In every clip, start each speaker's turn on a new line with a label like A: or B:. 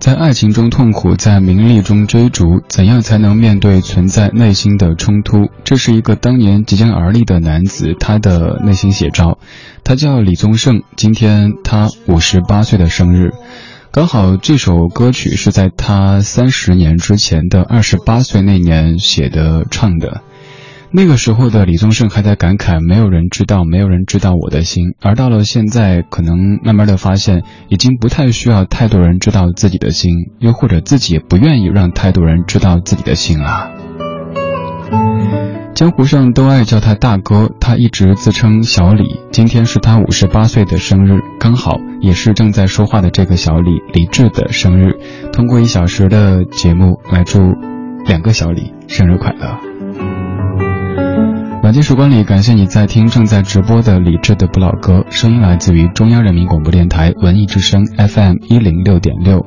A: 在爱情中痛苦，在名利中追逐，怎样才能面对存在内心的冲突？这是一个当年即将而立的男子，他的内心写照。他叫李宗盛，今天他五十八岁的生日，刚好这首歌曲是在他三十年之前的二十八岁那年写的唱的。那个时候的李宗盛还在感慨没有人知道，没有人知道我的心。而到了现在，可能慢慢的发现，已经不太需要太多人知道自己的心，又或者自己也不愿意让太多人知道自己的心了。江湖上都爱叫他大哥，他一直自称小李。今天是他五十八岁的生日，刚好也是正在说话的这个小李李志的生日。通过一小时的节目来祝两个小李生日快乐。晚间时光里，感谢你在听正在直播的李志的不老歌，声音来自于中央人民广播电台文艺之声 FM 一零六点六。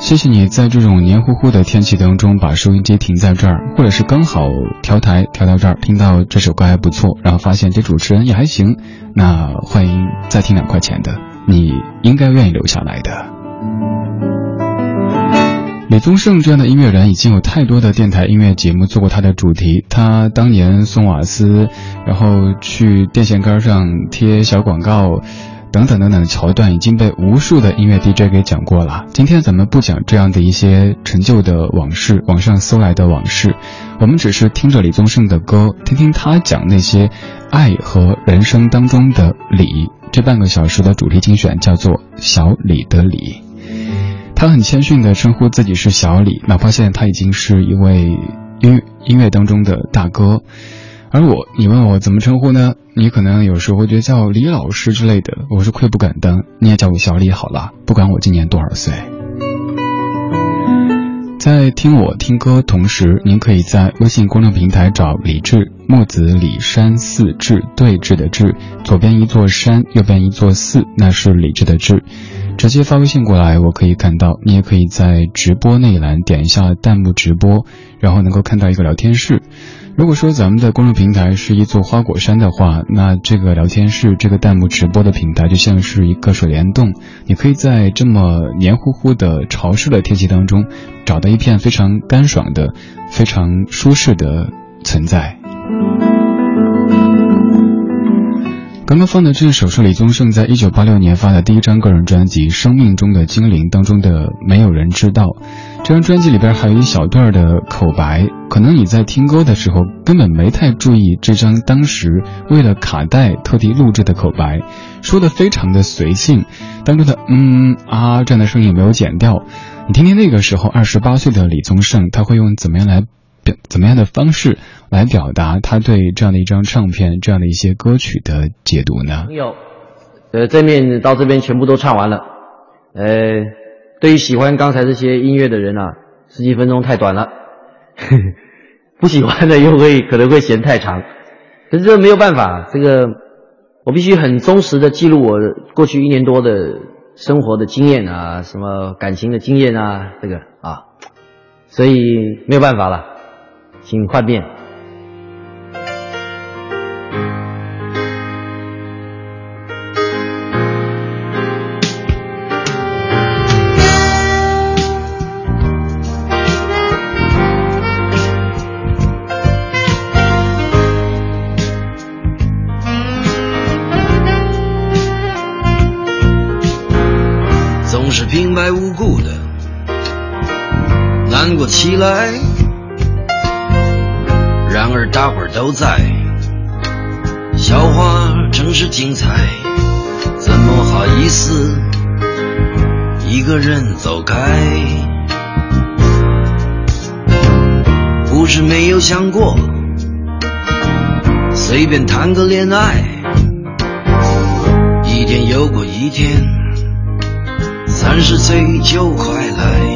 A: 谢谢你在这种黏糊糊的天气当中把收音机停在这儿，或者是刚好调台调到这儿，听到这首歌还不错，然后发现这主持人也还行，那欢迎再听两块钱的，你应该愿意留下来的。李宗盛这样的音乐人已经有太多的电台音乐节目做过他的主题。他当年送瓦斯，然后去电线杆上贴小广告，等等等等的桥段已经被无数的音乐 DJ 给讲过了。今天咱们不讲这样的一些陈旧的往事，网上搜来的往事，我们只是听着李宗盛的歌，听听他讲那些爱和人生当中的理。这半个小时的主题精选叫做《小李的李》。他很谦逊地称呼自己是小李，哪怕现在他已经是一位音音乐当中的大哥。而我，你问我怎么称呼呢？你可能有时候会觉得叫李老师之类的，我是愧不敢当。你也叫我小李好了，不管我今年多少岁。在听我听歌同时，您可以在微信公众平台找李志木子李山寺志对峙的志，左边一座山，右边一座寺，那是李志的志。直接发微信过来，我可以看到。你也可以在直播那一栏点一下弹幕直播，然后能够看到一个聊天室。如果说咱们的公众平台是一座花果山的话，那这个聊天室、这个弹幕直播的平台就像是一个水帘洞。你可以在这么黏糊糊的潮湿的天气当中，找到一片非常干爽的、非常舒适的存在。刚刚放的这首是李宗盛在一九八六年发的第一张个人专辑《生命中的精灵》当中的《没有人知道》。这张专辑里边还有一小段的口白，可能你在听歌的时候根本没太注意这张当时为了卡带特地录制的口白，说的非常的随性，当中的嗯啊这样的声音也没有剪掉。你听听那个时候二十八岁的李宗盛，他会用怎么样来表？怎么样的方式来表达他对这样的一张唱片、这样的一些歌曲的解读呢？
B: 朋友，呃，这面到这边全部都唱完了。呃，对于喜欢刚才这些音乐的人啊，十几分钟太短了；不喜欢的又会可能会嫌太长。可是这没有办法，这个我必须很忠实的记录我过去一年多的生活的经验啊，什么感情的经验啊，这个啊，所以没有办法了。请换
C: 面。起来。然而大伙儿都在，笑话真是精彩，怎么好意思一个人走开？不是没有想过随便谈个恋爱，一天又过一天，三十岁就快来，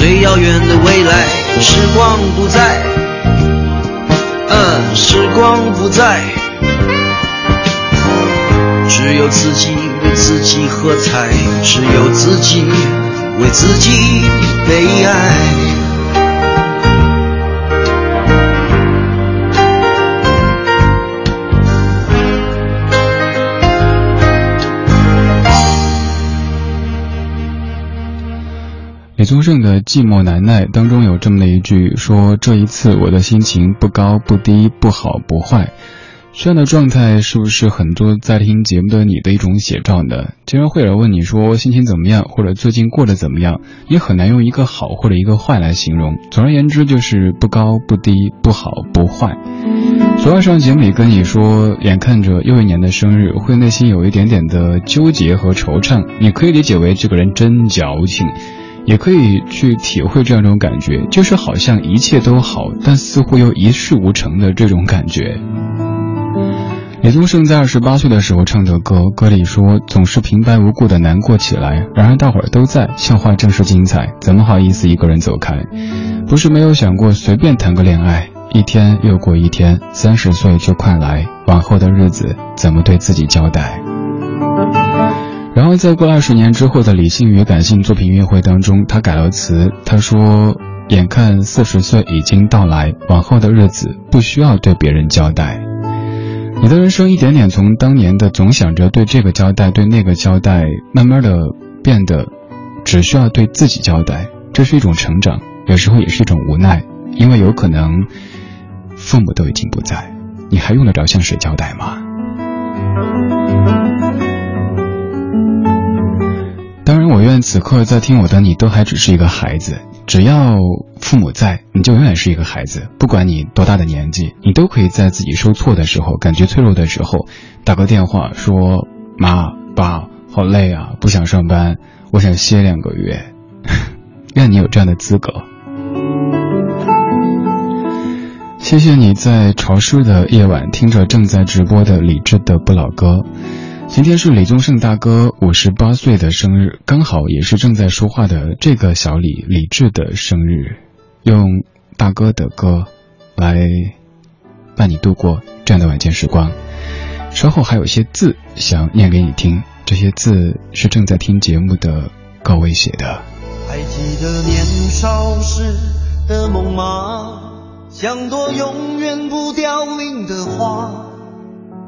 C: 最遥远的未来。时光不再，嗯，时光不再，只有自己为自己喝彩，只有自己为自己悲哀。
A: 李宗盛的《寂寞难耐》当中有这么的一句，说这一次我的心情不高不低，不好不坏。这样的状态是不是很多在听节目的你的一种写照呢？经常会有人问你说心情怎么样，或者最近过得怎么样，你很难用一个好或者一个坏来形容。总而言之，就是不高不低，不好不坏。昨晚上节目里跟你说，眼看着又一年的生日，会内心有一点点的纠结和惆怅。你可以理解为这个人真矫情。也可以去体会这样一种感觉，就是好像一切都好，但似乎又一事无成的这种感觉。李宗盛在二十八岁的时候唱的歌，歌里说总是平白无故的难过起来，然而大伙儿都在，笑话正是精彩，怎么好意思一个人走开？不是没有想过随便谈个恋爱，一天又过一天，三十岁就快来，往后的日子怎么对自己交代？然后在过二十年之后的理性与感性作品音乐会当中，他改了词，他说：“眼看四十岁已经到来，往后的日子不需要对别人交代。你的人生一点点从当年的总想着对这个交代、对那个交代，慢慢的变得只需要对自己交代。这是一种成长，有时候也是一种无奈，因为有可能父母都已经不在，你还用得着向谁交代吗？”当然，我愿此刻在听我的你都还只是一个孩子。只要父母在，你就永远是一个孩子。不管你多大的年纪，你都可以在自己受挫的时候、感觉脆弱的时候，打个电话说：“妈爸，好累啊，不想上班，我想歇两个月。”愿你有这样的资格。谢谢你在潮湿的夜晚听着正在直播的李志的不老歌。今天是李宗盛大哥五十八岁的生日，刚好也是正在说话的这个小李李志的生日，用大哥的歌来伴你度过这样的晚间时光。稍后还有一些字想念给你听，这些字是正在听节目的各位写的。
D: 还记得年少时的梦吗？像朵永远不凋零的花。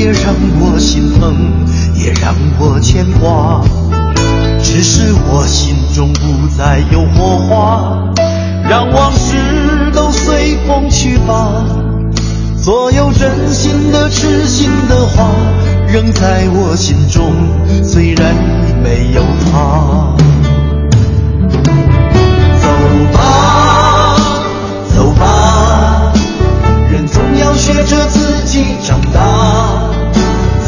D: 也让我心疼，也让我牵挂。只是我心中不再有火花，让往事都随风去吧。所有真心的、痴心的话，仍在我心中，虽然已没有他。走吧，走吧，人总要学着自己长大。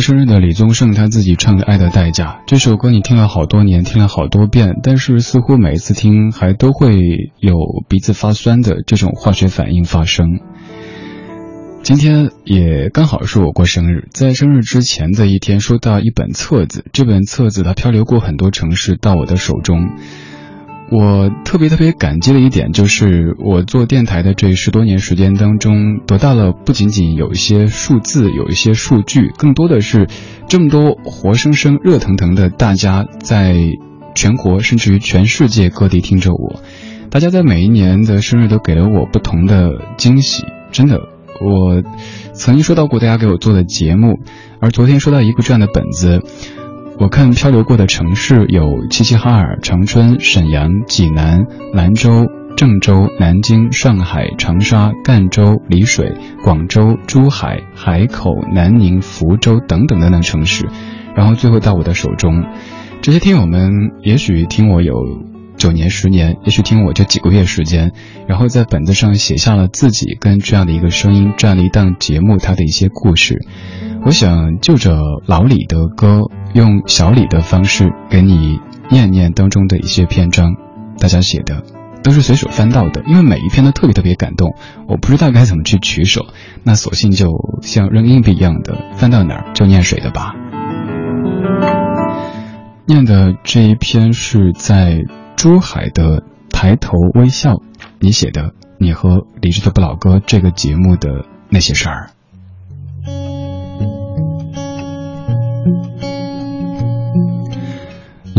A: 生日的李宗盛他自己唱的《爱的代价》这首歌，你听了好多年，听了好多遍，但是似乎每一次听还都会有鼻子发酸的这种化学反应发生。今天也刚好是我过生日，在生日之前的一天，收到一本册子，这本册子它漂流过很多城市到我的手中。我特别特别感激的一点就是，我做电台的这十多年时间当中，得到了不仅仅有一些数字，有一些数据，更多的是这么多活生生、热腾腾的大家在全国甚至于全世界各地听着我。大家在每一年的生日都给了我不同的惊喜，真的，我曾经收到过大家给我做的节目，而昨天收到一个这样的本子。我看漂流过的城市有齐齐哈尔、长春、沈阳、济南、兰州、郑州、南京、上海、长沙、赣州、丽水、广州、珠海、海口、南宁、福州等等等等城市，然后最后到我的手中。这些听友们也许听我有九年、十年，也许听我这几个月时间，然后在本子上写下了自己跟这样的一个声音、这样的一档节目它的一些故事。我想就着老李的歌，用小李的方式给你念念当中的一些篇章，大家写的都是随手翻到的，因为每一篇都特别特别感动，我不知道该怎么去取舍，那索性就像扔硬币一样的翻到哪儿就念谁的吧。念的这一篇是在珠海的抬头微笑，你写的你和理智的不老哥这个节目的那些事儿。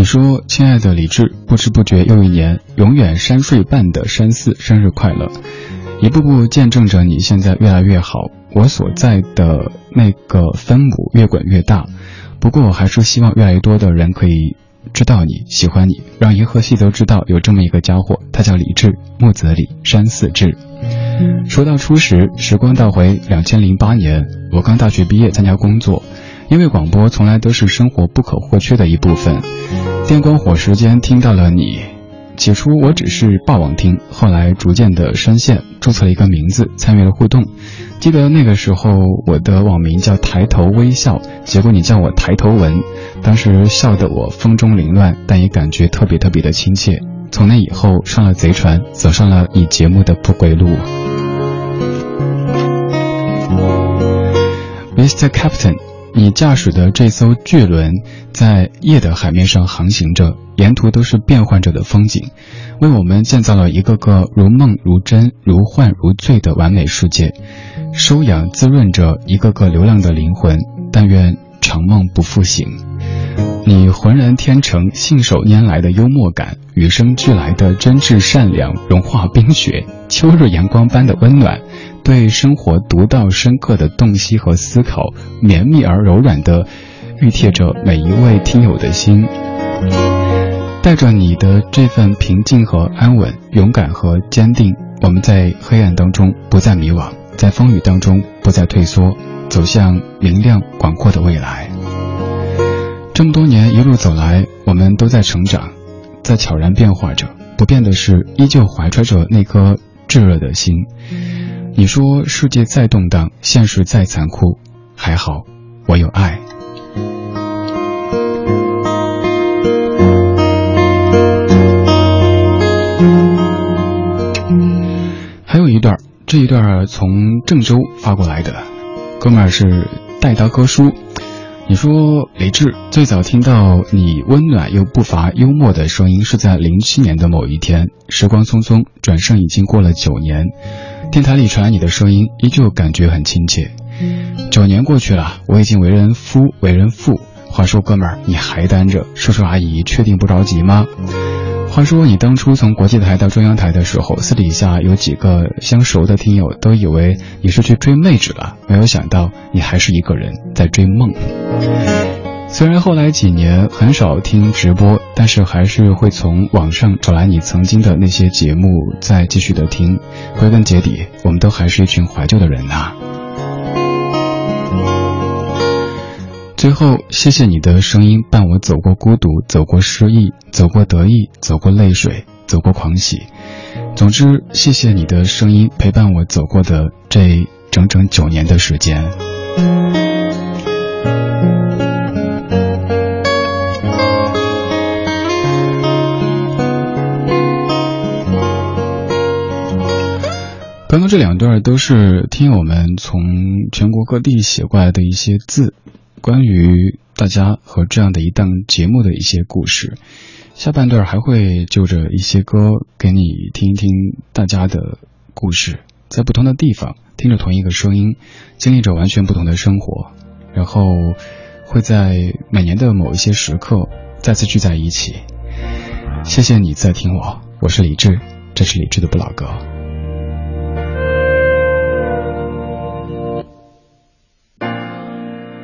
A: 你说，亲爱的李智，不知不觉又一年，永远山水伴的山寺生日快乐！一步步见证着你现在越来越好，我所在的那个分母越滚越大。不过，我还是希望越来越多的人可以知道你喜欢你，让银河系都知道有这么一个家伙，他叫李智，木子李，山寺志。说到初时，时光倒回两千零八年，我刚大学毕业参加工作。因为广播从来都是生活不可或缺的一部分。电光火石间听到了你，起初我只是霸王听，后来逐渐的深陷，注册了一个名字，参与了互动。记得那个时候我的网名叫抬头微笑，结果你叫我抬头纹，当时笑得我风中凌乱，但也感觉特别特别的亲切。从那以后上了贼船，走上了你节目的不归路。Mr. Captain，你驾驶的这艘巨轮在夜的海面上航行着，沿途都是变换着的风景，为我们建造了一个个如梦如真、如幻如醉的完美世界。收养滋润着一个个流浪的灵魂，但愿长梦不复醒。你浑然天成、信手拈来的幽默感，与生俱来的真挚善良，融化冰雪，秋日阳光般的温暖，对生活独到深刻的洞悉和思考，绵密而柔软的熨贴着每一位听友的心。带着你的这份平静和安稳、勇敢和坚定，我们在黑暗当中不再迷惘。在风雨当中不再退缩，走向明亮广阔的未来。这么多年一路走来，我们都在成长，在悄然变化着。不变的是，依旧怀揣着那颗炙热的心。你说世界再动荡，现实再残酷，还好我有爱。还有一段。这一段从郑州发过来的，哥们儿是带刀哥叔。你说李志最早听到你温暖又不乏幽默的声音，是在零七年的某一天。时光匆匆，转身已经过了九年，电台里传来你的声音，依旧感觉很亲切。九年过去了，我已经为人夫为人父。话说哥们儿，你还单着？叔叔阿姨确定不着急吗？话说你当初从国际台到中央台的时候，私底下有几个相熟的听友都以为你是去追妹纸了，没有想到你还是一个人在追梦。虽然后来几年很少听直播，但是还是会从网上找来你曾经的那些节目，再继续的听。归根结底，我们都还是一群怀旧的人呐。最后，谢谢你的声音伴我走过孤独，走过失意，走过得意，走过泪水，走过狂喜。总之，谢谢你的声音陪伴我走过的这整整九年的时间。刚刚这两段都是听友们从全国各地写过来的一些字。关于大家和这样的一档节目的一些故事，下半段还会就着一些歌给你听一听大家的故事，在不同的地方听着同一个声音，经历着完全不同的生活，然后会在每年的某一些时刻再次聚在一起。谢谢你在听我，我是李志，这是李志的不老歌。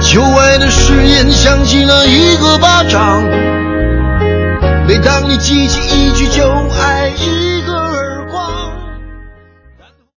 C: 旧爱的誓言响起了一个巴掌，每当你记起一句旧爱。一